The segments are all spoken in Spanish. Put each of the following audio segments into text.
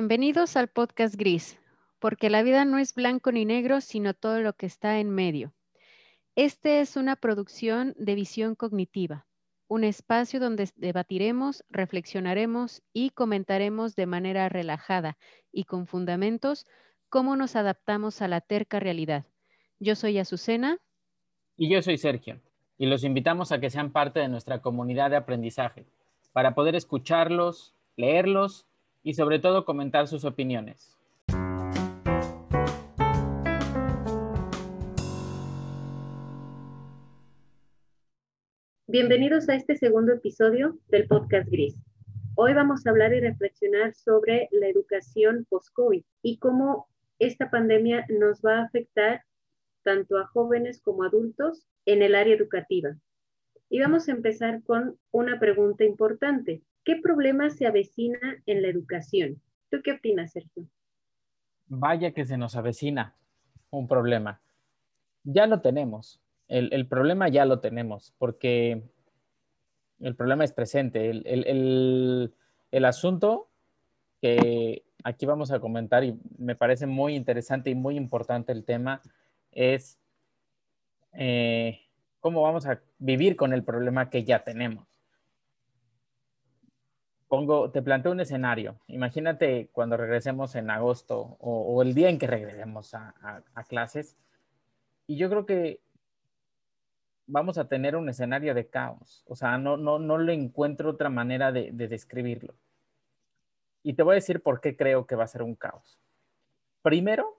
Bienvenidos al podcast Gris, porque la vida no es blanco ni negro, sino todo lo que está en medio. Este es una producción de visión cognitiva, un espacio donde debatiremos, reflexionaremos y comentaremos de manera relajada y con fundamentos cómo nos adaptamos a la terca realidad. Yo soy Azucena. Y yo soy Sergio. Y los invitamos a que sean parte de nuestra comunidad de aprendizaje, para poder escucharlos, leerlos y sobre todo comentar sus opiniones. Bienvenidos a este segundo episodio del podcast Gris. Hoy vamos a hablar y reflexionar sobre la educación post-COVID y cómo esta pandemia nos va a afectar tanto a jóvenes como adultos en el área educativa. Y vamos a empezar con una pregunta importante. ¿Qué problema se avecina en la educación? ¿Tú qué opinas, Sergio? Vaya que se nos avecina un problema. Ya lo tenemos. El, problema ya lo tenemos, porque el problema es presente. El, asunto que aquí vamos a comentar y me parece muy interesante y muy importante el tema es eh, cómo vamos a vivir con el problema que ya tenemos. Pongo, te planteo un escenario. Imagínate cuando regresemos en agosto o, el día en que regresemos a, clases. Y yo creo que vamos a tener un escenario de caos. O sea, no, no, no le encuentro otra manera de describirlo. Y te voy a decir por qué creo que va a ser un caos. Primero,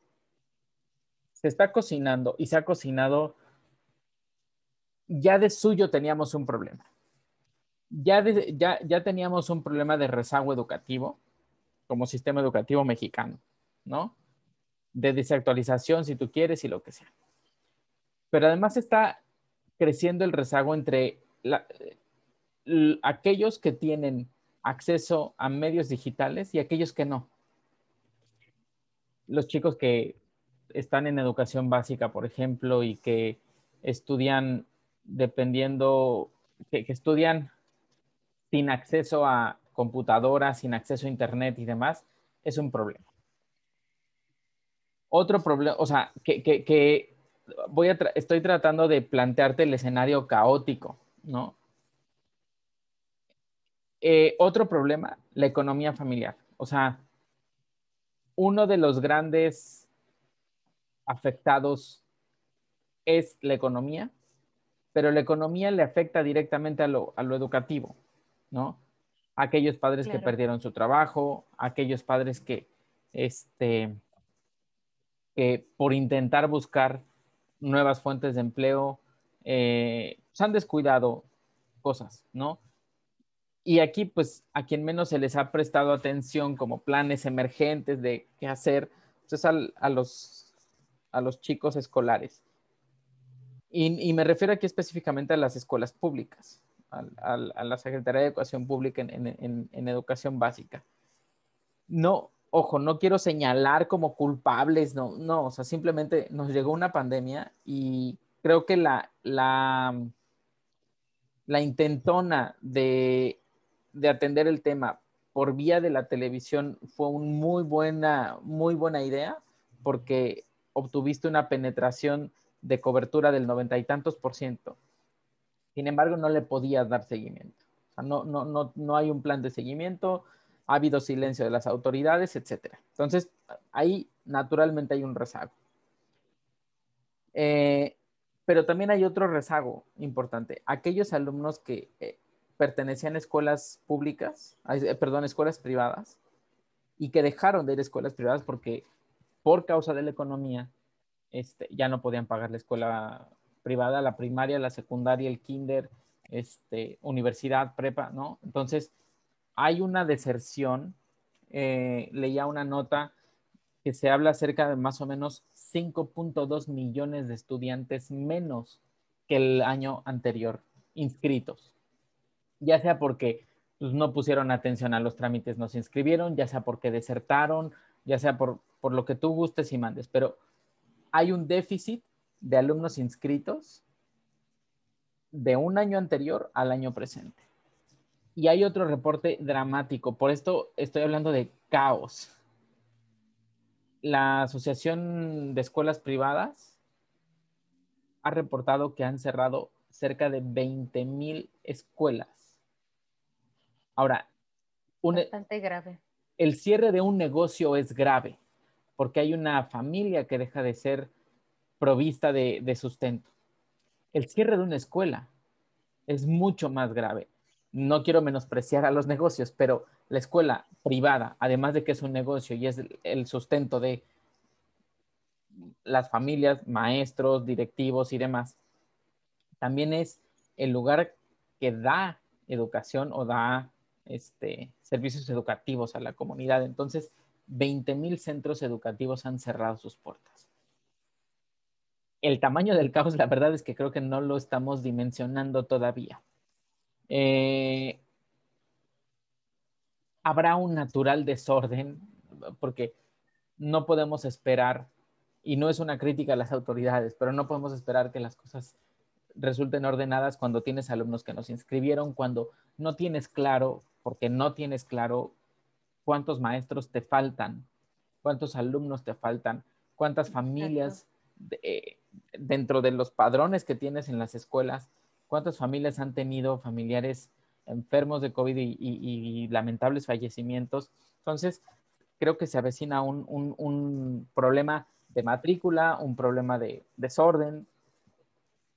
se está cocinando y se ha cocinado, ya de suyo teníamos un problema. Ya, ya, ya teníamos un problema de rezago educativo como sistema educativo mexicano, ¿no? De desactualización, si tú quieres, y lo que sea. Pero además está creciendo el rezago entre aquellos que tienen acceso a medios digitales y aquellos que no. Los chicos que están en educación básica, por ejemplo, y que estudian dependiendo, que, estudian sin acceso a computadoras, sin acceso a internet y demás, es un problema. Otro problema, o sea, que, voy a estoy tratando de plantearte el escenario caótico, ¿no? Eh, otro problema, la economía familiar. O sea, uno de los grandes afectados es la economía, pero la economía le afecta directamente a lo, educativo, ¿no? Aquellos padres que perdieron su trabajo, aquellos padres que, este, que por intentar buscar nuevas fuentes de empleo, eh, se han descuidado cosas, ¿no? Y aquí, pues, a quien menos se les ha prestado atención como planes emergentes de qué hacer, pues, es a, los, a los chicos escolares. Y, me refiero aquí específicamente a las escuelas públicas, a, la Secretaría de Educación Pública en, en, educación básica. No, ojo, no quiero señalar como culpables, no, no, o sea, simplemente nos llegó una pandemia y creo que la, la, la intentona de de atender el tema por vía de la televisión fue una muy buena, muy buena idea porque obtuviste una penetración de cobertura del noventa y tantos por ciento. Sin embargo, no le podías dar seguimiento. no, no, no, no hay un plan de seguimiento, ha habido silencio de las autoridades, etc. Entonces, ahí naturalmente hay un rezago. Eh, pero también hay otro rezago importante. Aquellos alumnos que eh, pertenecían a escuelas públicas, eh, perdón, escuelas privadas, y que dejaron de ir a escuelas privadas porque por causa de la economía este, ya no podían pagar la escuela privada, la primaria, la secundaria, el kinder, este, universidad, prepa, ¿no? Entonces, hay una deserción, eh, leía una nota que se habla acerca de más o menos 5.2 millones de estudiantes menos que el año anterior inscritos ya sea porque pues, no pusieron atención a los trámites, no se inscribieron, ya sea porque desertaron, ya sea por, por lo que tú gustes y mandes, pero hay un déficit de alumnos inscritos de un año anterior al año presente. Y hay otro reporte dramático, por esto estoy hablando de caos, la Asociación de Escuelas Privadas ha reportado que han cerrado cerca de 20 mil escuelas. Ahora, bastante grave. El cierre de un negocio es grave porque hay una familia que deja de ser provista de sustento. El cierre de una escuela es mucho más grave. No quiero menospreciar a los negocios, pero la escuela privada, además de que es un negocio y es el sustento de las familias, maestros, directivos y demás, también es el lugar que da educación o da este, servicios educativos a la comunidad. Entonces, 20 mil centros educativos han cerrado sus puertas. El tamaño del caos, la verdad es que creo que no lo estamos dimensionando todavía. Eh, habrá un natural desorden porque no podemos esperar y no es una crítica a las autoridades, pero no podemos esperar que las cosas resulten ordenadas cuando tienes alumnos que nos inscribieron, cuando no tienes claro, porque no tienes claro cuántos maestros te faltan, cuántos alumnos te faltan, cuántas familias eh, dentro de los padrones que tienes en las escuelas, cuántas familias han tenido familiares enfermos de COVID y, lamentables fallecimientos. Entonces, creo que se avecina un, un problema de matrícula, un problema de desorden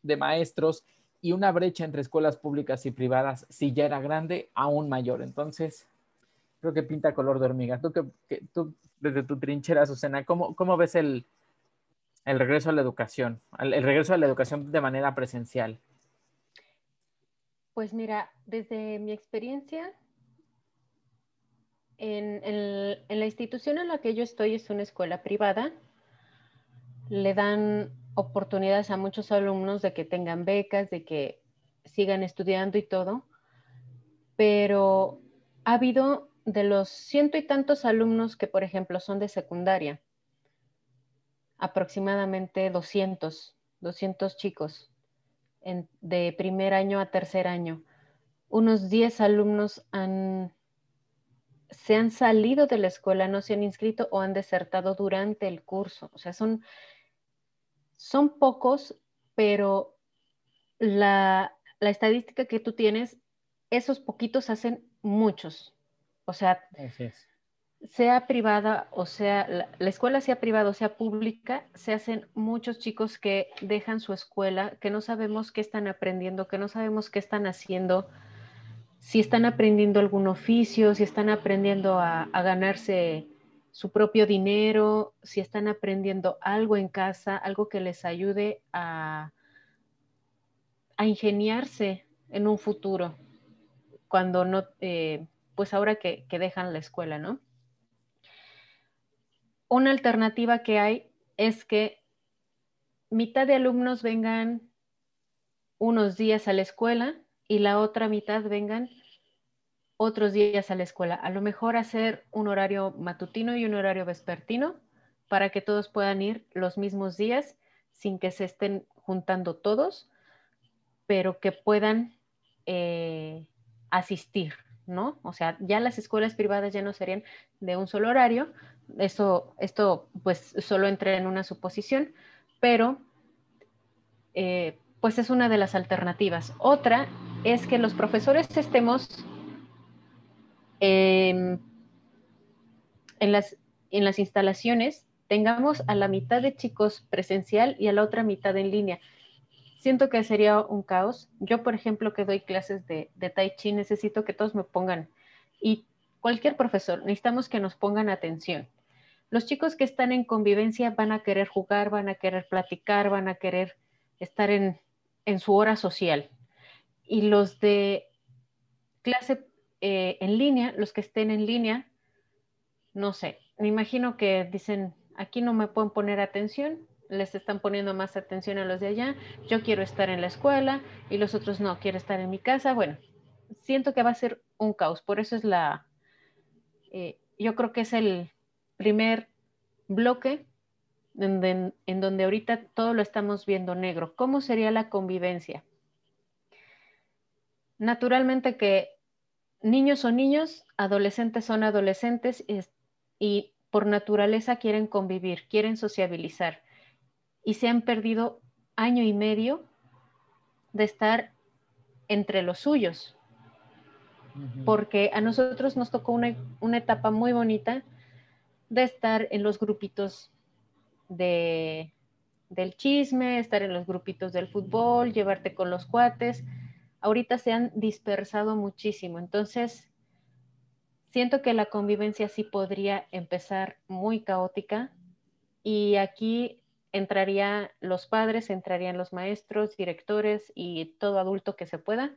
de maestros y una brecha entre escuelas públicas y privadas, si ya era grande, aún mayor. Entonces, creo que pinta color de hormiga. Tú, que, tú desde tu trinchera, Susana, ¿cómo, cómo ves el, el, regreso a la educación, el, regreso a la educación de manera presencial? Pues mira, desde mi experiencia, en, en, la institución en la que yo estoy es una escuela privada le dan oportunidades a muchos alumnos de que tengan becas, de que sigan estudiando y todo, pero ha habido de los ciento y tantos alumnos que, por ejemplo, son de secundaria, aproximadamente 200, 200 chicos de primer año a tercer año. Unos 10 alumnos han, se han salido de la escuela, no se han inscrito o han desertado durante el curso. O sea, son son pocos, pero la, estadística que tú tienes, esos poquitos hacen muchos. O sea, sea privada o sea, la, la, escuela sea privada o sea pública, se hacen muchos chicos que dejan su escuela, que no sabemos qué están aprendiendo, que no sabemos qué están haciendo, si están aprendiendo algún oficio, si están aprendiendo a, a ganarse su propio dinero, si están aprendiendo algo en casa, algo que les ayude a, a ingeniarse en un futuro, cuando no, eh, pues ahora que, que dejan la escuela, ¿no? Una alternativa que hay es que mitad de alumnos vengan unos días a la escuela y la otra mitad vengan otros días a la escuela. A lo mejor hacer un horario matutino y un horario vespertino para que todos puedan ir los mismos días sin que se estén juntando todos, pero que puedan eh, asistir, ¿no? O sea, ya las escuelas privadas ya no serían de un solo horario. Eso, esto pues solo entra en una suposición, pero eh, pues es una de las alternativas. Otra es que los profesores estemos en, las, en las instalaciones tengamos a la mitad de chicos presencial y a la otra mitad en línea. Siento que sería un caos. Yo, por ejemplo, que doy clases de, de tai chi, necesito que todos me pongan, y cualquier profesor, necesitamos que nos pongan atención. Los chicos que están en convivencia van a querer jugar, van a querer platicar, van a querer estar en, en su hora social. Y los de clase eh, en línea, los que estén en línea, no sé, me imagino que dicen, aquí no me pueden poner atención, les están poniendo más atención a los de allá, yo quiero estar en la escuela y los otros no, quiero estar en mi casa. Bueno, siento que va a ser un caos, por eso es la, eh, yo creo que es el primer bloque en, en donde ahorita todo lo estamos viendo negro. ¿Cómo sería la convivencia? Naturalmente que niños son niños, adolescentes son adolescentes y por naturaleza quieren convivir, quieren sociabilizar y se han perdido año y medio de estar entre los suyos. Porque a nosotros nos tocó una, una etapa muy bonita de estar en los grupitos de, del chisme, estar en los grupitos del fútbol, llevarte con los cuates. Ahorita se han dispersado muchísimo, entonces siento que la convivencia sí podría empezar muy caótica y aquí entrarían los padres, entrarían los maestros, directores y todo adulto que se pueda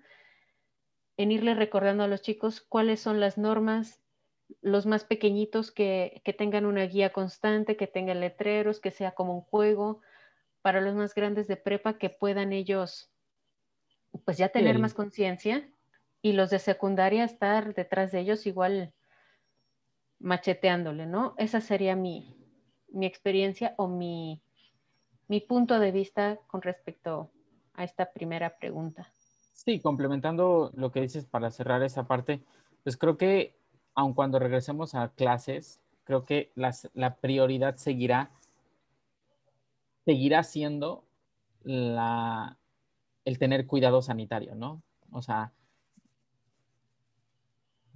en irle recordando a los chicos cuáles son las normas, los más pequeñitos que, que tengan una guía constante, que tengan letreros, que sea como un juego, para los más grandes de prepa que puedan ellos pues ya tener más conciencia y los de secundaria estar detrás de ellos igual macheteándole, ¿no? Esa sería mi, mi experiencia o mi, mi punto de vista con respecto a esta primera pregunta. Sí, complementando lo que dices para cerrar esa parte, pues creo que aun cuando regresemos a clases, creo que la prioridad seguirá seguirá siendo la, el tener cuidado sanitario, ¿no? O sea,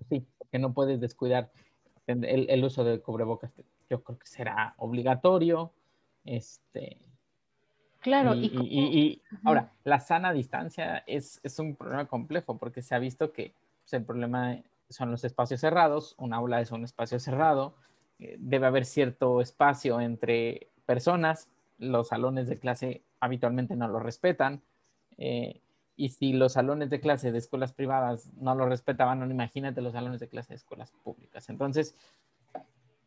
sí, porque no puedes descuidar el, uso de cubrebocas. Yo creo que será obligatorio. Este, claro, y, ahora, la sana distancia es, un problema complejo porque se ha visto que pues, el problema son los espacios cerrados, un aula es un espacio cerrado, eh, debe haber cierto espacio entre personas, los salones de clase habitualmente no lo respetan. Eh, y si los salones de clase de escuelas privadas no lo respetaban, no imagínate los salones de clase de escuelas públicas. Entonces,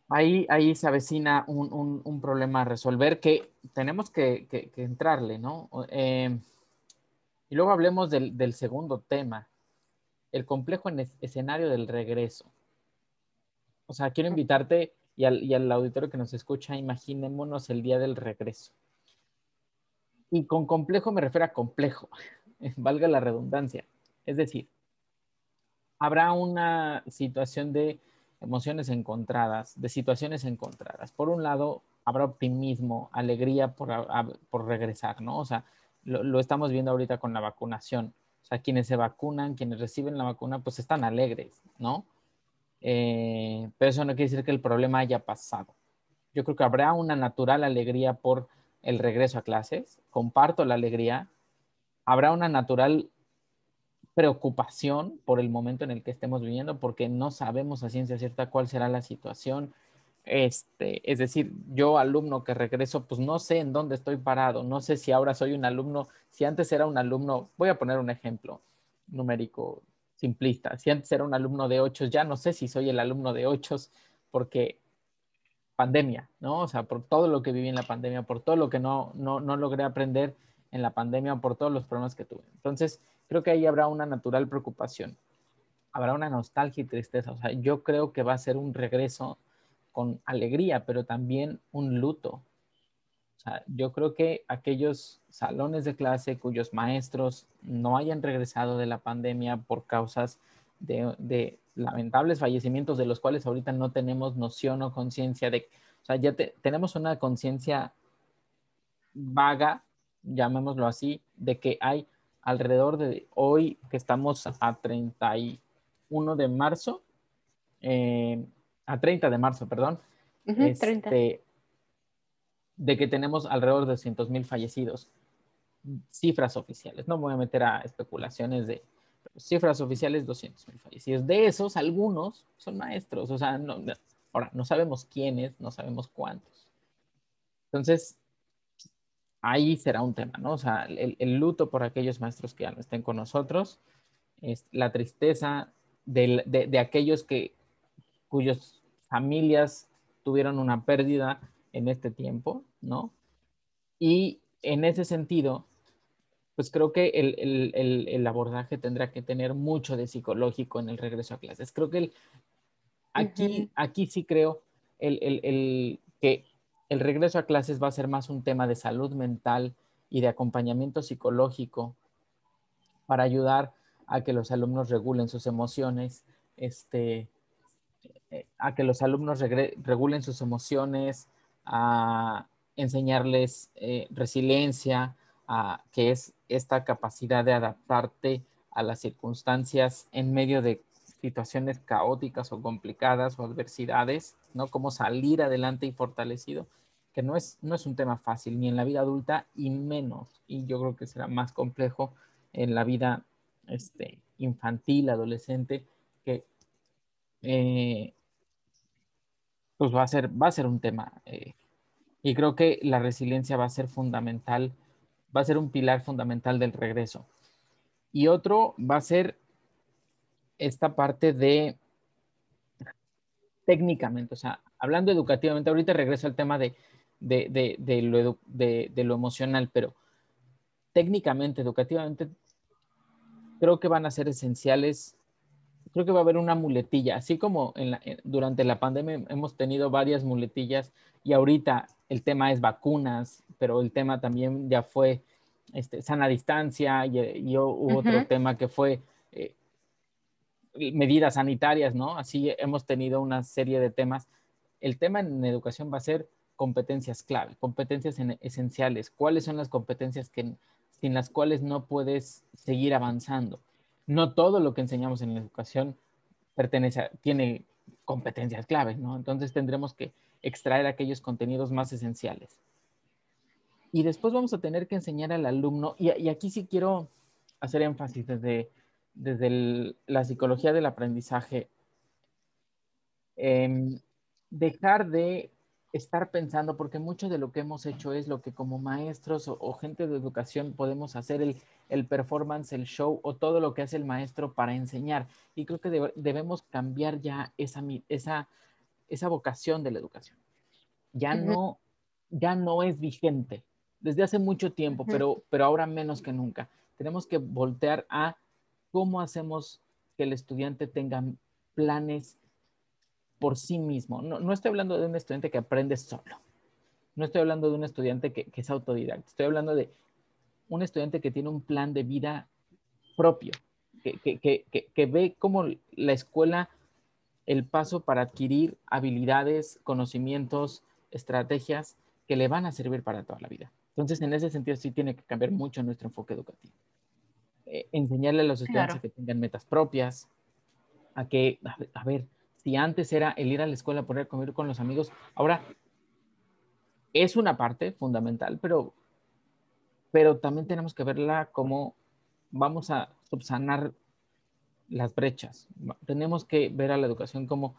ahí, ahí se avecina un, problema a resolver que tenemos que, entrarle, ¿no? Eh, y luego hablemos del, segundo tema, el complejo en escenario del regreso. O sea, quiero invitarte y al, auditorio que nos escucha, imaginémonos el día del regreso. Y con complejo me refiero a complejo, valga la redundancia. Es decir, habrá una situación de emociones encontradas, de situaciones encontradas. Por un lado, habrá optimismo, alegría por, por regresar, ¿no? O sea, lo, lo, estamos viendo ahorita con la vacunación. O sea, quienes se vacunan, quienes reciben la vacuna, pues están alegres, ¿no? Eh, pero eso no quiere decir que el problema haya pasado. Yo creo que habrá una natural alegría por el regreso a clases, comparto la alegría, habrá una natural preocupación por el momento en el que estemos viviendo, porque no sabemos a ciencia cierta cuál será la situación. Este, es decir, yo alumno que regreso, pues no sé en dónde estoy parado, no sé si ahora soy un alumno, si antes era un alumno, voy a poner un ejemplo numérico simplista. Si antes era un alumno de ocho, ya no sé si soy el alumno de ocho porque pandemia, ¿no? O sea, por todo lo que viví en la pandemia, por todo lo que no, no, no logré aprender en la pandemia, por todos los problemas que tuve. Entonces, creo que ahí habrá una natural preocupación, habrá una nostalgia y tristeza. O sea, yo creo que va a ser un regreso con alegría, pero también un luto, yo creo que aquellos salones de clase cuyos maestros no hayan regresado de la pandemia por causas de, lamentables fallecimientos de los cuales ahorita no tenemos noción o conciencia de, o sea, ya tenemos una conciencia vaga, llamémoslo así, de que hay alrededor de hoy que estamos a 31 de marzo, eh, a 30 de marzo, perdón, este, de que tenemos alrededor de 200 mil fallecidos. Cifras oficiales, no me voy a meter a especulaciones de cifras oficiales, 200 mil fallecidos. De esos, algunos son maestros, o sea, no, ahora no sabemos quiénes, no sabemos cuántos. Entonces, ahí será un tema, ¿no? O sea, el, luto por aquellos maestros que ya no estén con nosotros, es la tristeza de, de aquellos que, cuyas familias tuvieron una pérdida en este tiempo, ¿no? Y en ese sentido, pues creo que el, abordaje tendrá que tener mucho de psicológico en el regreso a clases. Creo que aquí, aquí sí creo el, que el regreso a clases va a ser más un tema de salud mental y de acompañamiento psicológico para ayudar a que los alumnos regulen sus emociones, este, eh, a que los alumnos regulen sus emociones, a enseñarles eh, resiliencia, a, que es esta capacidad de adaptarte a las circunstancias en medio de situaciones caóticas o complicadas o adversidades, ¿no? Cómo salir adelante y fortalecido, que no es, no es un tema fácil ni en la vida adulta y menos, y yo creo que será más complejo en la vida este, infantil, adolescente, que eh, pues va a ser, va a ser un tema. Eh, y creo que la resiliencia va a ser fundamental, va a ser un pilar fundamental del regreso. Y otro va a ser esta parte de técnicamente, o sea, hablando educativamente, ahorita regreso al tema de, lo, de lo emocional, pero técnicamente, educativamente, creo que van a ser esenciales. Creo que va a haber una muletilla, así como en durante la pandemia hemos tenido varias muletillas y ahorita el tema es vacunas, pero el tema también ya fue este, sana distancia y, hubo otro tema que fue eh, medidas sanitarias, ¿no? Así hemos tenido una serie de temas. El tema en educación va a ser competencias clave, competencias esenciales. ¿Cuáles son las competencias que, sin las cuales no puedes seguir avanzando? No todo lo que enseñamos en la educación pertenece tiene competencias claves, ¿no? Entonces tendremos que extraer aquellos contenidos más esenciales. Y después vamos a tener que enseñar al alumno, y, y aquí sí quiero hacer énfasis desde desde la psicología del aprendizaje, em, dejar de estar pensando, porque mucho de lo que hemos hecho es lo que como maestros o, gente de educación podemos hacer, el, performance, el show o todo lo que hace el maestro para enseñar. Y creo que debemos cambiar ya esa, esa, esa vocación de la educación. Ya, no, ya no es vigente desde hace mucho tiempo, pero, pero ahora menos que nunca. Tenemos que voltear a ¿Cómo hacemos que el estudiante tenga planes por sí mismo? No, estoy hablando de un estudiante que aprende solo. No estoy hablando de un estudiante que, es autodidacta. Estoy hablando de un estudiante que tiene un plan de vida propio, que, ve como la escuela el paso para adquirir habilidades, conocimientos, estrategias que le van a servir para toda la vida. Entonces, en ese sentido, sí tiene que cambiar mucho nuestro enfoque educativo. Eh, enseñarle a los estudiantes a que tengan metas propias, a que, a ver, si antes era el ir a la escuela, poder comer con los amigos, ahora es una parte fundamental, pero, pero también tenemos que verla como vamos a subsanar las brechas. Tenemos que ver a la educación como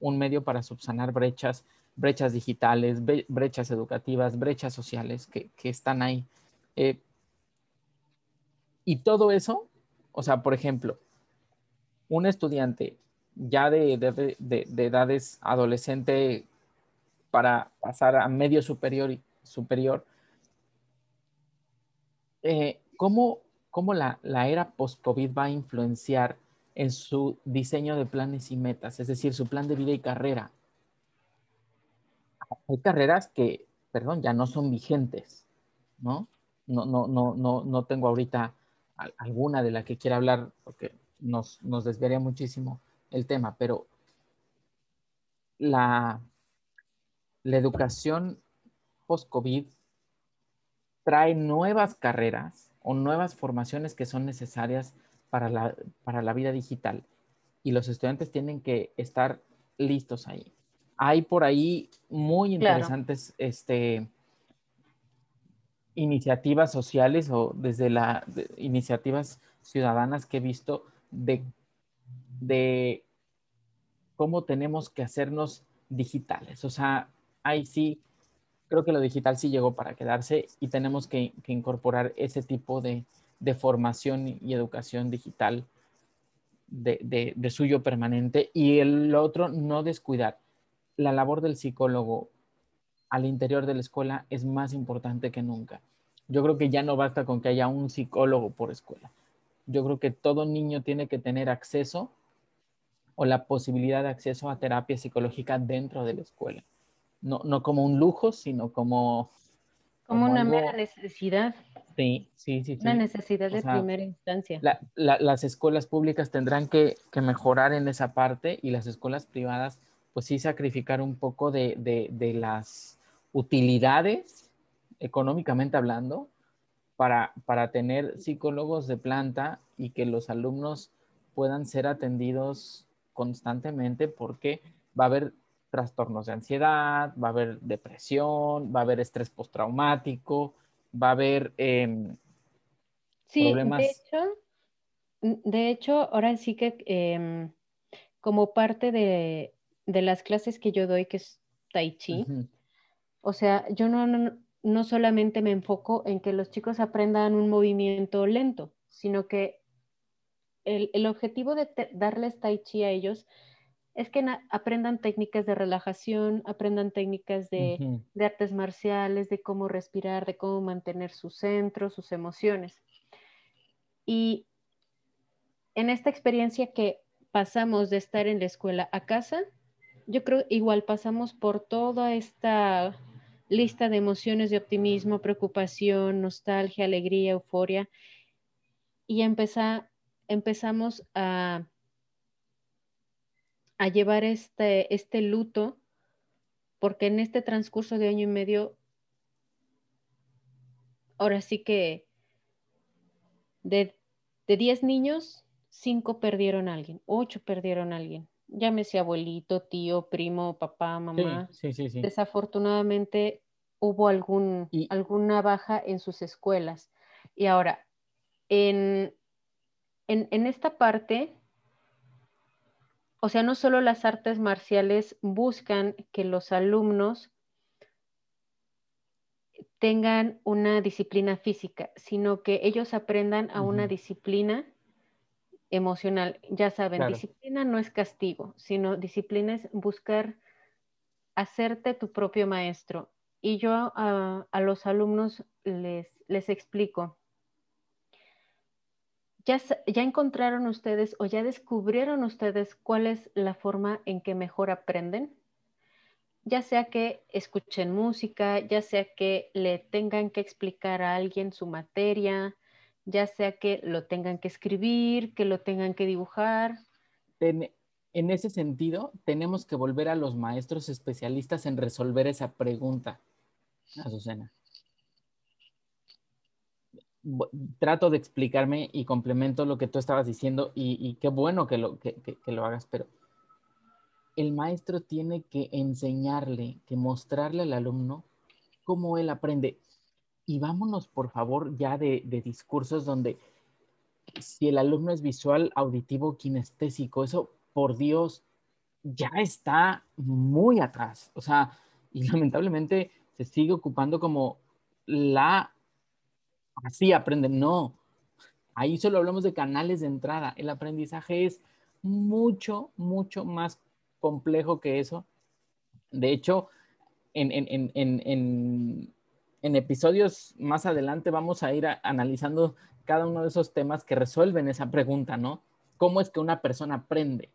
un medio para subsanar brechas, brechas digitales, brechas educativas, brechas sociales que, están ahí. Eh, y todo eso, o sea, por ejemplo, un estudiante ya de, edades adolescente para pasar a medio superior, y superior eh, ¿cómo, la, la, era post-COVID va a influenciar en su diseño de planes y metas, es decir, su plan de vida y carrera? Hay carreras que, perdón, ya no son vigentes, ¿no? No, no, no, no, no tengo ahorita alguna de la que quiera hablar, porque nos, nos desviaría muchísimo el tema, pero la, la educación post-COVID trae nuevas carreras o nuevas formaciones que son necesarias para la, para la vida digital y los estudiantes tienen que estar listos ahí. Hay por ahí muy interesantes este, iniciativas sociales o desde las iniciativas ciudadanas que he visto de, de cómo tenemos que hacernos digitales. O sea, ahí sí, creo que lo digital sí llegó para quedarse y tenemos que, incorporar ese tipo de, formación y educación digital de, de, suyo permanente. Y el otro, no descuidar la labor del psicólogo al interior de la escuela es más importante que nunca. Yo creo que ya no basta con que haya un psicólogo por escuela. Yo creo que todo niño tiene que tener acceso o la posibilidad de acceso a terapia psicológica dentro de la escuela. No, no como un lujo, sino como... Como, una mera necesidad. Sí, sí, sí. Una necesidad de primera instancia. las escuelas públicas tendrán que, que mejorar en esa parte y las escuelas privadas pues sí sacrificar un poco de, de las utilidades, económicamente hablando, para, para tener psicólogos de planta y que los alumnos puedan ser atendidos constantemente porque va a haber trastornos de ansiedad, va a haber depresión, va a haber estrés postraumático, va a haber em, sí, De hecho, de hecho, ahora sí que em, como parte de, las clases que yo doy, que es Tai Chi, o sea, yo no, no solamente me enfoco en que los chicos aprendan un movimiento lento, sino que el, objetivo de darles tai chi a ellos es que aprendan técnicas de relajación, aprendan técnicas de, artes marciales, de cómo respirar, de cómo mantener su centro, sus emociones. Y en esta experiencia que pasamos de estar en la escuela a casa, yo creo igual pasamos por toda esta lista de emociones de optimismo, preocupación, nostalgia, alegría, euforia, y empezamos a, a llevar este, este luto, porque en este transcurso de año y medio, ahora sí que de, de 10 niños, 5 perdieron a alguien, 8 perdieron a alguien. Llámese abuelito, tío, primo, papá, mamá. Desafortunadamente hubo algún, alguna baja en sus escuelas. Y ahora, en, en, esta parte, o sea, no solo las artes marciales buscan que los alumnos tengan una disciplina física, sino que ellos aprendan a una disciplina emocional. Ya saben, disciplina no es castigo, sino disciplina es buscar hacerte tu propio maestro. Y yo a, a los alumnos les, les explico, ¿Ya, encontraron ustedes o ya descubrieron ustedes cuál es la forma en que mejor aprenden? Ya sea que escuchen música, ya sea que le tengan que explicar a alguien su materia, ya sea que lo tengan que escribir, que lo tengan que dibujar. En, ese sentido, tenemos que volver a los maestros especialistas en resolver esa pregunta, Azucena trato de explicarme y complemento lo que tú estabas diciendo y, qué bueno que lo, que, lo hagas, pero el maestro tiene que enseñarle, que mostrarle al alumno cómo él aprende. Y vámonos, por favor, ya de, de discursos donde si el alumno es visual, auditivo, kinestésico, eso, por Dios, ya está muy atrás. O sea, y lamentablemente se sigue ocupando como la así aprenden. No, ahí solo hablamos de canales de entrada. El aprendizaje es mucho, mucho más complejo que eso. De hecho, en, episodios más adelante vamos a ir analizando cada uno de esos temas que resuelven esa pregunta, ¿no? ¿Cómo es que una persona aprende?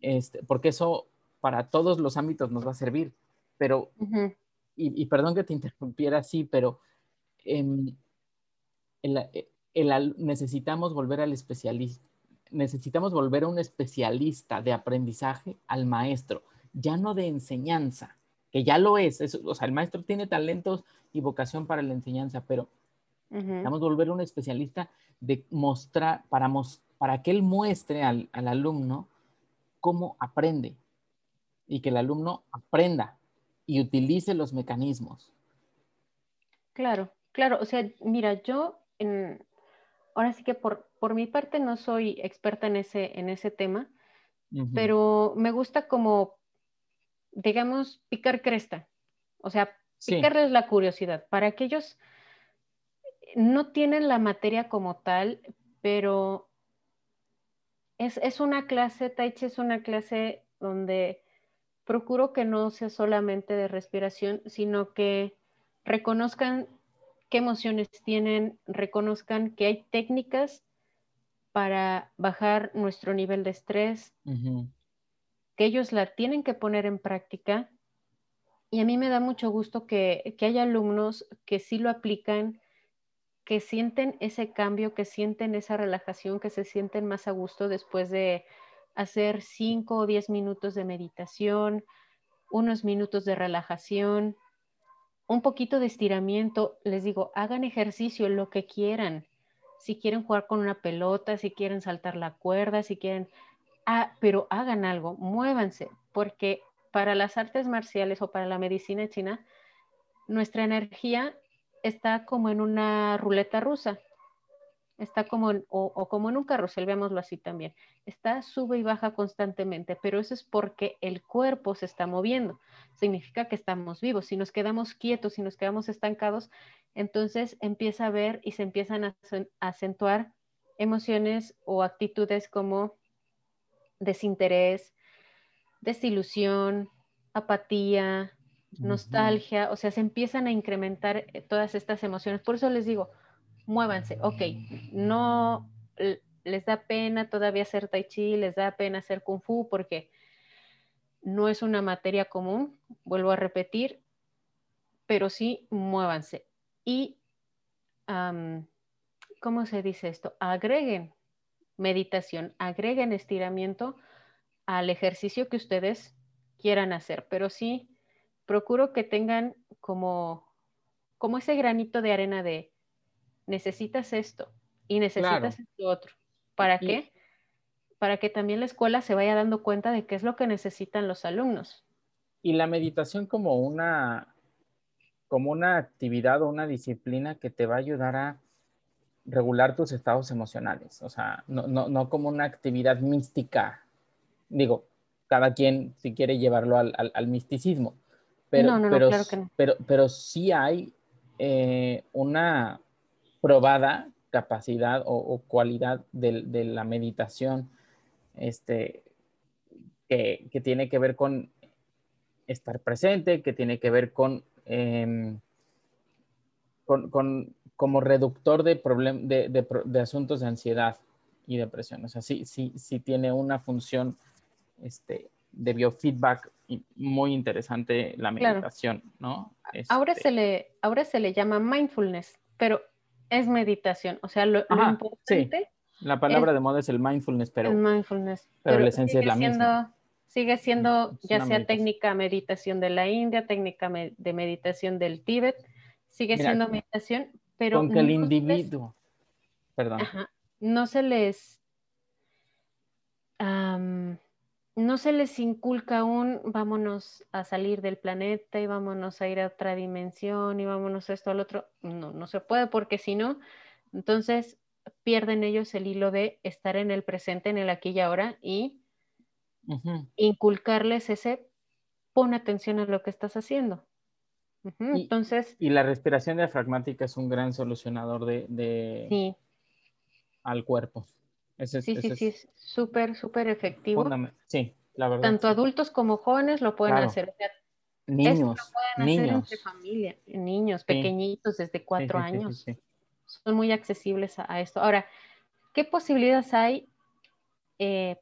Este, porque eso para todos los ámbitos nos va a servir. Pero, y, perdón que te interrumpiera así, pero em, necesitamos volver al especialista, necesitamos volver a un especialista de aprendizaje al maestro, ya no de enseñanza, que ya lo es, o sea, el maestro tiene talentos y vocación para la enseñanza, pero necesitamos volver a un especialista de mostrar, para, para que él muestre al, al alumno cómo aprende y que el alumno aprenda y utilice los mecanismos. Claro, claro, o sea, mira, yo ahora sí que por, por mi parte no soy experta en ese, en ese tema, pero me gusta como, digamos, picar cresta, o sea, picarles la curiosidad. Para que ellos no tienen la materia como tal, pero es, es una clase, Taichi es una clase donde procuro que no sea solamente de respiración, sino que reconozcan qué emociones tienen, reconozcan que hay técnicas para bajar nuestro nivel de estrés, que ellos la tienen que poner en práctica. Y a mí me da mucho gusto que, que haya alumnos que sí lo aplican, que sienten ese cambio, que sienten esa relajación, que se sienten más a gusto después de hacer 5 o 10 minutos de meditación, unos minutos de relajación, un poquito de estiramiento. Les digo, hagan ejercicio, lo que quieran. Si quieren jugar con una pelota, si quieren saltar la cuerda, si quieren... Ah, pero hagan algo, muévanse, porque para las artes marciales o para la medicina china, nuestra energía está como en una ruleta rusa. Está como o, como en un carrusel, veámoslo así también, está sube y baja constantemente, pero eso es porque el cuerpo se está moviendo, significa que estamos vivos, si nos quedamos quietos, si nos quedamos estancados, entonces empieza a ver y se empiezan a, acentuar emociones o actitudes como desinterés, desilusión, apatía, nostalgia, o sea, se empiezan a incrementar eh, todas estas emociones. Por eso les digo, muévanse, ok, no les da pena todavía hacer tai chi, les da pena hacer kung fu porque no es una materia común, vuelvo a repetir, pero sí muévanse. Y, ¿cómo se dice esto? Agreguen meditación, agreguen estiramiento al ejercicio que ustedes quieran hacer, pero sí procuro que tengan como, como ese granito de arena de, necesitas esto y necesitas esto otro. ¿Para qué? Para que también la escuela se vaya dando cuenta de qué es lo que necesitan los alumnos. Y la meditación como una, como una actividad o una disciplina que te va a ayudar a regular tus estados emocionales, o sea, no, no, no como una actividad mística. Digo, cada quien si quiere llevarlo al, al, misticismo, pero, pero, pero, pero sí hay eh, una, probada capacidad o, cualidad de, la meditación este, que, tiene que ver con estar presente, que tiene que ver con, em, con, como reductor de, de, de, asuntos de ansiedad y depresión. O sea, sí, sí, sí tiene una función este, de biofeedback muy interesante la meditación, ¿no? Ahora, este se le, ahora se le llama mindfulness, pero es meditación. O sea, lo, importante. La palabra de moda es el mindfulness, pero, mindfulness, pero, la esencia es la misma. Sigue siendo ya sea técnica meditación de la India, técnica de meditación del Tíbet, sigue siendo meditación, pero. Con que el individuo. Perdón. no se les no se les inculca un vámonos a salir del planeta y vámonos a ir a otra dimensión y vámonos a esto al otro. No, no se puede porque si no, entonces pierden ellos el hilo de estar en el presente, en el aquí y ahora y inculcarles ese pon atención a lo que estás haciendo. Entonces. Y la respiración diafragmática es un gran solucionador de, sí. al cuerpo sí, sí, sí, es súper, súper efectivo. Sí, la verdad. Tanto adultos como jóvenes lo pueden hacer. niños, lo pueden niños. hacer entre familia, niños pequeñitos desde cuatro años. Son muy accesibles a, esto. Ahora, ¿qué posibilidades hay eh,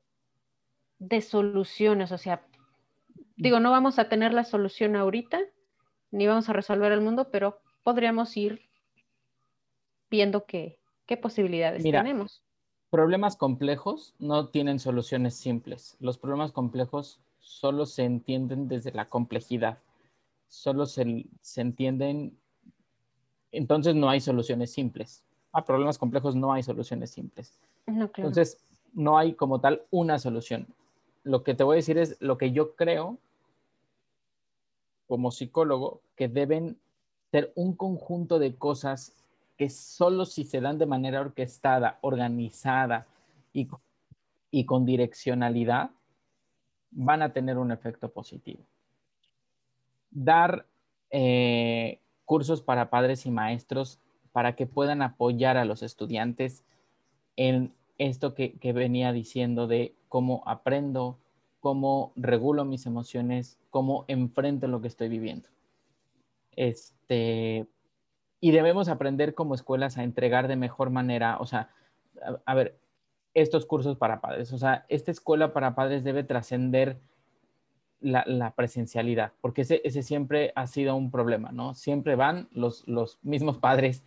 de soluciones? O sea, digo, no vamos a tener la solución ahorita, ni vamos a resolver el mundo, pero podríamos ir viendo qué, qué posibilidades tenemos problemas complejos no tienen soluciones simples. Los problemas complejos solo se entienden desde la complejidad. Solo se, entienden, entonces no hay soluciones simples. A problemas complejos no hay soluciones simples. Entonces, no hay como tal una solución. Lo que te voy a decir es lo que yo creo como psicólogo, que deben ser un conjunto de cosas que solo si se dan de manera orquestada, organizada y, y con direccionalidad, van a tener un efecto positivo. Dar eh, cursos para padres y maestros para que puedan apoyar a los estudiantes en esto que, que, venía diciendo de cómo aprendo, cómo regulo mis emociones, cómo enfrento lo que estoy viviendo. Este, y debemos aprender como escuelas a entregar de mejor manera, o sea, a, ver, estos cursos para padres, o sea, esta escuela para padres debe trascender la, presencialidad, porque ese, ese, siempre ha sido un problema, ¿no? Siempre van los, los mismos padres,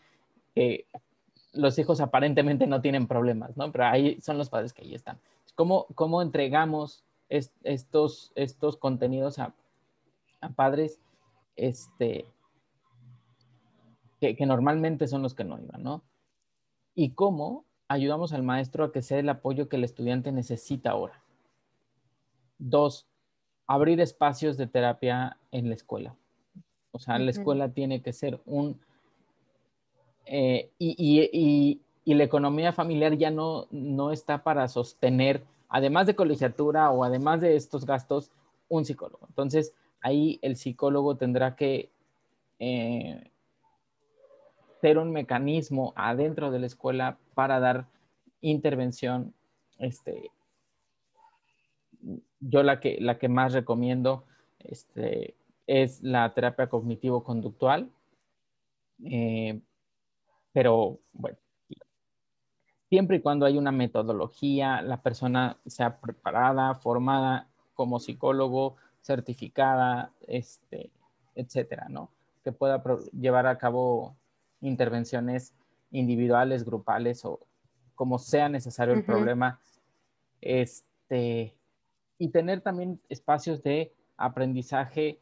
los hijos aparentemente no tienen problemas, ¿no? Pero ahí son los padres que ahí están. ¿Cómo, cómo entregamos estos, estos contenidos a, padres este, que, que, normalmente son los que no iban, ¿no? Y cómo ayudamos al maestro a que sea el apoyo que el estudiante necesita ahora. Dos, abrir espacios de terapia en la escuela. O sea, la escuela tiene que ser un... Eh, y, la economía familiar ya no, no está para sostener, además de colegiatura o además de estos gastos, un psicólogo. Entonces, ahí el psicólogo tendrá que eh, ser un mecanismo adentro de la escuela para dar intervención este, yo la que, la que más recomiendo este, es la terapia cognitivo-conductual, eh, pero bueno, siempre y cuando hay una metodología, la persona sea preparada, formada como psicólogo, certificada, este, etcétera, ¿no? Que pueda llevar a cabo intervenciones individuales, grupales o como sea necesario el problema. Este, y tener también espacios de aprendizaje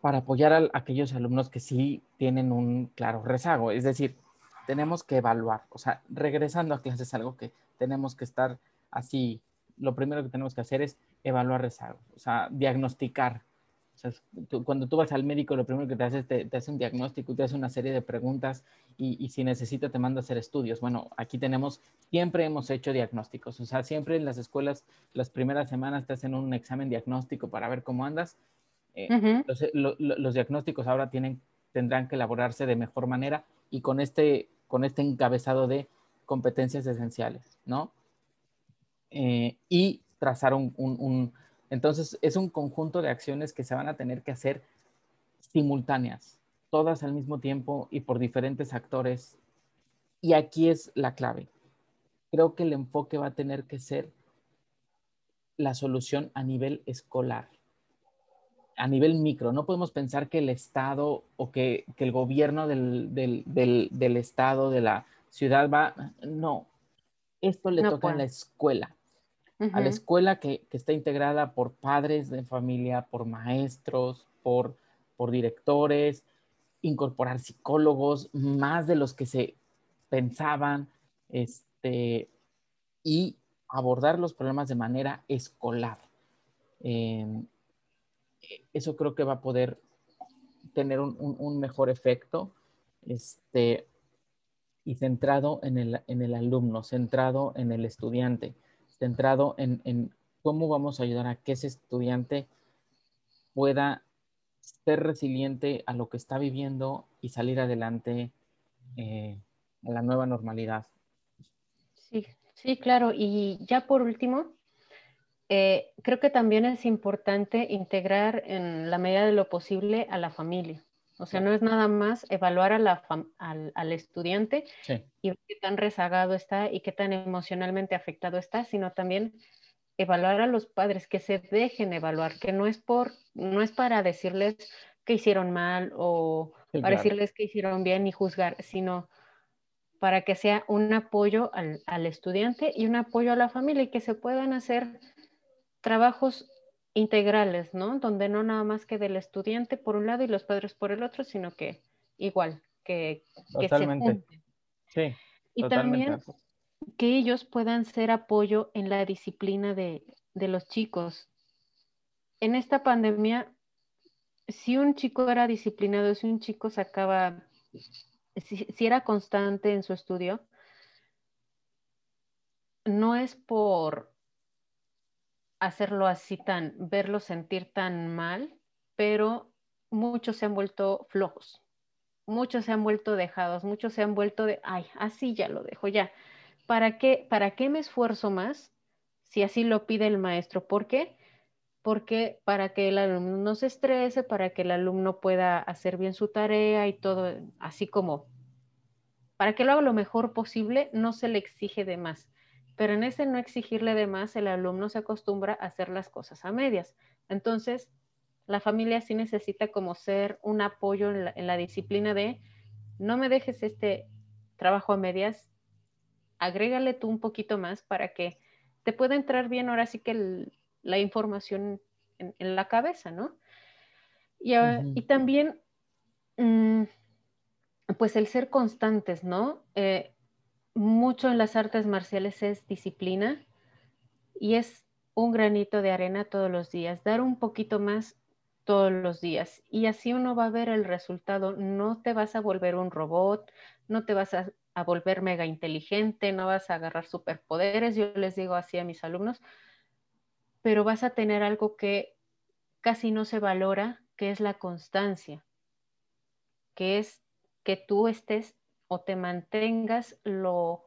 para apoyar a, aquellos alumnos que sí tienen un claro rezago. Es decir, tenemos que evaluar, o sea, regresando a clases, algo que tenemos que estar así, lo primero que tenemos que hacer es evaluar rezagos, o sea, diagnosticar cuando tú vas al médico, lo primero que te hace es te, hace un diagnóstico, te hace una serie de preguntas y, si necesita te manda a hacer estudios. Bueno, aquí tenemos, siempre hemos hecho diagnósticos, o sea, siempre en las escuelas, las primeras semanas te hacen un examen diagnóstico para ver cómo andas. Eh, los, diagnósticos ahora tienen, tendrán que elaborarse de mejor manera y con este, con este encabezado de competencias esenciales, ¿no? Eh, y trazar un entonces, es un conjunto de acciones que se van a tener que hacer simultáneas, todas al mismo tiempo y por diferentes actores. Y aquí es la clave. Creo que el enfoque va a tener que ser la solución a nivel escolar, a nivel micro. No podemos pensar que el Estado o que, el gobierno del, Estado, de la ciudad va... No, esto le toca a la escuela a la escuela que, está integrada por padres de familia, por maestros, por, por directores, incorporar psicólogos, más de los que se pensaban, este, y abordar los problemas de manera escolar. Em, eso creo que va a poder tener un, mejor efecto este, y centrado en el, en el, alumno, centrado en el estudiante centrado en, cómo vamos a ayudar a que ese estudiante pueda ser resiliente a lo que está viviendo y salir adelante eh, a la nueva normalidad. Sí, sí, claro. Y ya por último, eh, creo que también es importante integrar en la medida de lo posible a la familia. O sea, no es nada más evaluar a la al, al, estudiante y ver qué tan rezagado está y qué tan emocionalmente afectado está, sino también evaluar a los padres, que se dejen evaluar, que no es, por, no es para decirles que hicieron mal o para decirles que hicieron bien y juzgar, sino para que sea un apoyo al, al estudiante y un apoyo a la familia y que se puedan hacer trabajos integrales, ¿no? Donde no nada más que del estudiante por un lado y los padres por el otro, sino que igual, que, totalmente. se Sí. Y también que ellos puedan ser apoyo en la disciplina de, los chicos. En esta pandemia, si un chico era disciplinado, si un chico sacaba, si era constante en su estudio, no es por hacerlo así tan, verlo sentir tan mal, pero muchos se han vuelto flojos, muchos se han vuelto dejados, muchos se han vuelto de, ay, así ya lo dejo, ya. ¿Para qué, para qué me esfuerzo más si así lo pide el maestro? ¿Por qué? Porque para que el alumno no se estrese, para que el alumno pueda hacer bien su tarea y todo, así como, para que lo haga lo mejor posible, no se le exige de más. Pero en ese no exigirle de más, el alumno se acostumbra a hacer las cosas a medias. Entonces, la familia sí necesita como ser un apoyo en la, disciplina de no me dejes este trabajo a medias, agrégale tú un poquito más para que te puede entrar bien ahora sí que la información en, la cabeza, ¿no? Y, ah, también, mm, pues el ser constantes, ¿no? Eh, mucho en las artes marciales es disciplina y es un granito de arena todos los días, dar un poquito más todos los días y así uno va a ver el resultado. No te vas a volver un robot, no te vas a, volver mega inteligente, no vas a agarrar superpoderes, yo les digo así a mis alumnos, pero vas a tener algo que casi no se valora, que es la constancia, que es que tú estés o te mantengas lo,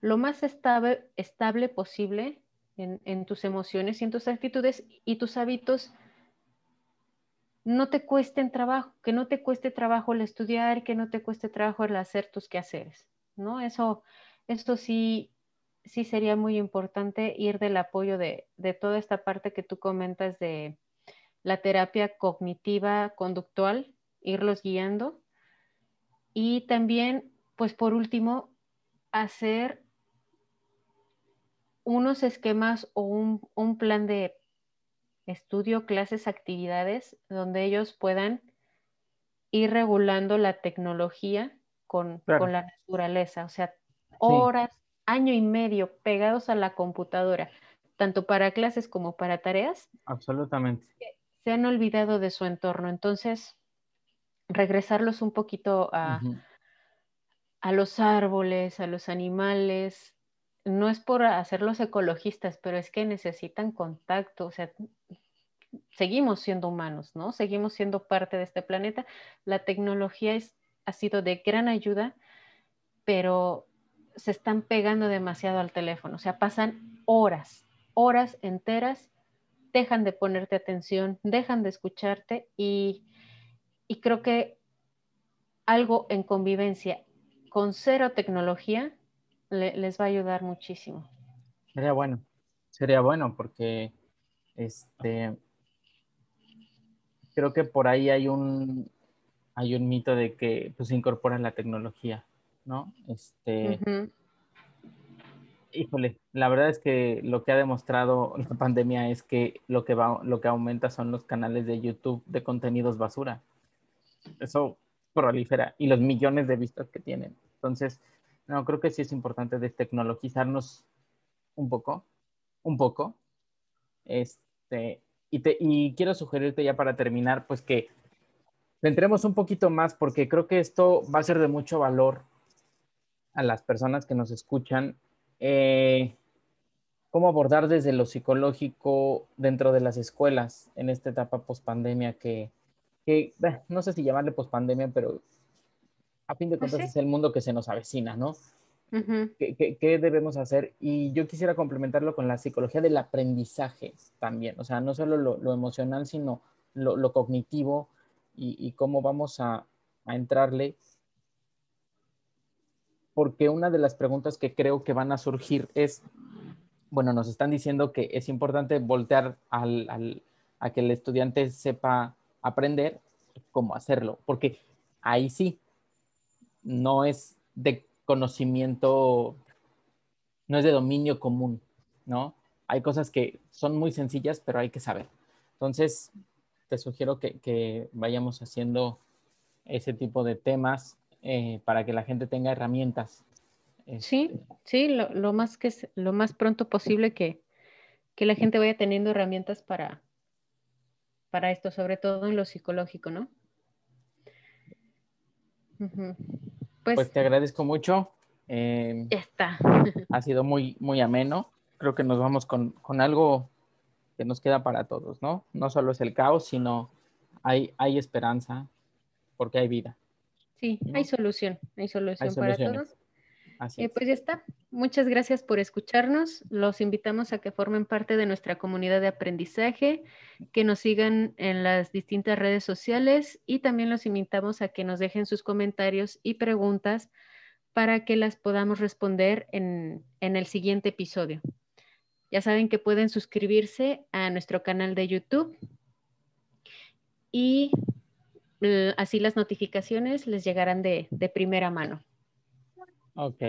lo más estable, estable posible en, en, tus emociones y en tus actitudes y tus hábitos no te cuesten trabajo, que no te cueste trabajo el estudiar, que no te cueste trabajo el hacer tus quehaceres, ¿no? Eso, eso sí, sí sería muy importante ir del apoyo de, de toda esta parte que tú comentas de la terapia cognitiva conductual, irlos guiando. Y también, pues por último, hacer unos esquemas o un, un plan de estudio, clases, actividades donde ellos puedan ir regulando la tecnología con, la naturaleza, o sea, horas, año y medio pegados a la computadora, tanto para clases como para tareas. Absolutamente. Se han olvidado de su entorno, entonces regresarlos un poquito a, a los árboles, a los animales, no es por hacerlos ecologistas, pero es que necesitan contacto, o sea, seguimos siendo humanos, ¿no? Seguimos siendo parte de este planeta. La tecnología es, ha sido de gran ayuda, pero se están pegando demasiado al teléfono, o sea, pasan horas, horas enteras, dejan de ponerte atención, dejan de escucharte y, y creo que algo en convivencia con cero tecnología les va a ayudar muchísimo. Sería bueno, sería bueno porque este, creo que por ahí hay un, hay un mito de que pues, se incorpora la tecnología, ¿no? Este, Híjole, la verdad es que lo que ha demostrado la pandemia es que lo que, va, lo que aumenta son los canales de YouTube de contenidos basura. Eso prolifera y los millones de vistas que tienen. Entonces, no, creo que sí es importante tecnologizarnos un poco, un poco. Este, y, te, y quiero sugerirte ya para terminar, pues que entremos un poquito más, porque creo que esto va a ser de mucho valor a las personas que nos escuchan. Eh, cómo abordar desde lo psicológico dentro de las escuelas en esta etapa post-pandemia que, que no sé si llamarle post-pandemia, pero a fin de pues cuentas es el mundo que se nos avecina, ¿no? ¿Qué, debemos hacer? Y yo quisiera complementarlo con la psicología del aprendizaje también, o sea, no solo lo, emocional, sino lo, cognitivo y, cómo vamos a, entrarle. Porque una de las preguntas que creo que van a surgir es, bueno, nos están diciendo que es importante voltear al, a que el estudiante sepa aprender cómo hacerlo, porque ahí sí, no es de conocimiento, no es de dominio común, ¿no? Hay cosas que son muy sencillas, pero hay que saber. Entonces, te sugiero que, vayamos haciendo ese tipo de temas eh, para que la gente tenga herramientas. Sí, este, sí, lo, más que lo más pronto posible que, la gente vaya teniendo herramientas para, para esto, sobre todo en lo psicológico, ¿no? Pues, pues, te agradezco mucho. Eh, ya está. ha sido muy, muy ameno. Creo que nos vamos con, algo que nos queda para todos, ¿no? No solo es el caos, sino hay, hay esperanza porque hay vida. Sí, hay solución, hay solución para todos. Eh, pues ya está. Muchas gracias por escucharnos. Los invitamos a que formen parte de nuestra comunidad de aprendizaje, que nos sigan en las distintas redes sociales y también los invitamos a que nos dejen sus comentarios y preguntas para que las podamos responder en, el siguiente episodio. Ya saben que pueden suscribirse a nuestro canal de YouTube y así las notificaciones les llegarán de, de primera mano. Ok,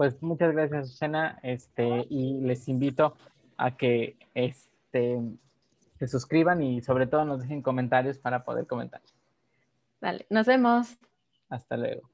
Pues muchas gracias, Susana, este, y les invito a que este, se suscriban y sobre todo nos dejen comentarios para poder comentar. Vale, nos vemos. Hasta luego.